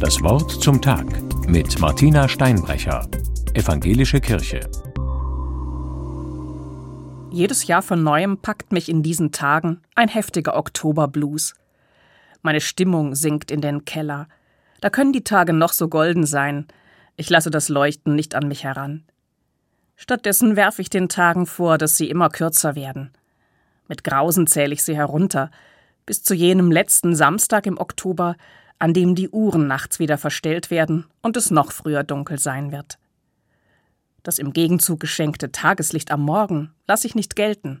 Das Wort zum Tag mit Martina Steinbrecher, Evangelische Kirche. Jedes Jahr von neuem packt mich in diesen Tagen ein heftiger Oktoberblues. Meine Stimmung sinkt in den Keller. Da können die Tage noch so golden sein. Ich lasse das Leuchten nicht an mich heran. Stattdessen werfe ich den Tagen vor, dass sie immer kürzer werden. Mit Grausen zähle ich sie herunter, bis zu jenem letzten Samstag im Oktober, an dem die Uhren nachts wieder verstellt werden und es noch früher dunkel sein wird. Das im Gegenzug geschenkte Tageslicht am Morgen lasse ich nicht gelten.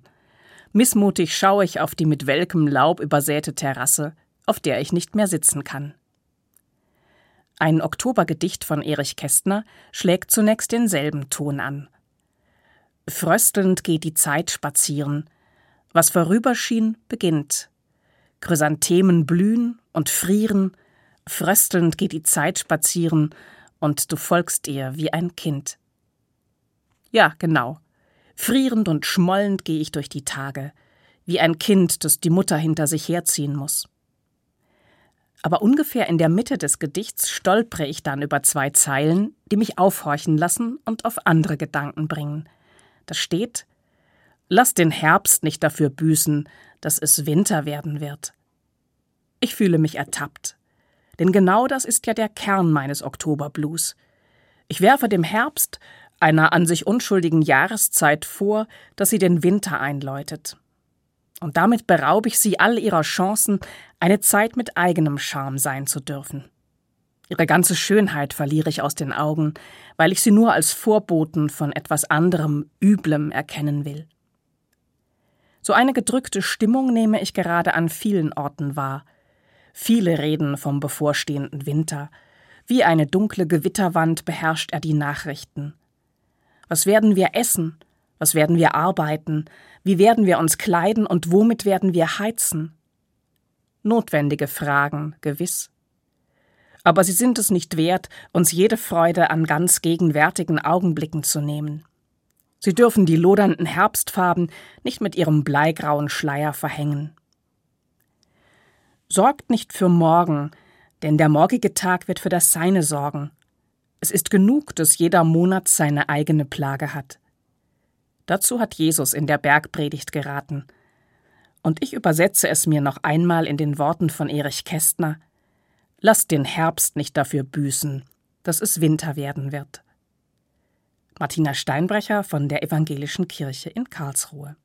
Missmutig schaue ich auf die mit welkem Laub übersäte Terrasse, auf der ich nicht mehr sitzen kann. Ein Oktobergedicht von Erich Kästner schlägt zunächst denselben Ton an. Fröstelnd geht die Zeit spazieren. Was vorüberschien, beginnt. Chrysanthemen blühen und frieren, fröstelnd geht die Zeit spazieren, und du folgst ihr wie ein Kind. Ja, genau. Frierend und schmollend gehe ich durch die Tage, wie ein Kind, das die Mutter hinter sich herziehen muss. Aber ungefähr in der Mitte des Gedichts stolpere ich dann über zwei Zeilen, die mich aufhorchen lassen und auf andere Gedanken bringen. Da steht Lass den Herbst nicht dafür büßen, dass es Winter werden wird. Ich fühle mich ertappt. Denn genau das ist ja der Kern meines Oktoberblues. Ich werfe dem Herbst, einer an sich unschuldigen Jahreszeit, vor, dass sie den Winter einläutet. Und damit beraube ich sie all ihrer Chancen, eine Zeit mit eigenem Charme sein zu dürfen. Ihre ganze Schönheit verliere ich aus den Augen, weil ich sie nur als Vorboten von etwas anderem, Üblem erkennen will. So eine gedrückte Stimmung nehme ich gerade an vielen Orten wahr. Viele reden vom bevorstehenden Winter. Wie eine dunkle Gewitterwand beherrscht er die Nachrichten. Was werden wir essen? Was werden wir arbeiten? Wie werden wir uns kleiden und womit werden wir heizen? Notwendige Fragen, gewiss aber sie sind es nicht wert, uns jede Freude an ganz gegenwärtigen Augenblicken zu nehmen. Sie dürfen die lodernden Herbstfarben nicht mit ihrem bleigrauen Schleier verhängen. Sorgt nicht für morgen, denn der morgige Tag wird für das Seine sorgen. Es ist genug, dass jeder Monat seine eigene Plage hat. Dazu hat Jesus in der Bergpredigt geraten. Und ich übersetze es mir noch einmal in den Worten von Erich Kästner Lass den Herbst nicht dafür büßen, dass es Winter werden wird. Martina Steinbrecher von der Evangelischen Kirche in Karlsruhe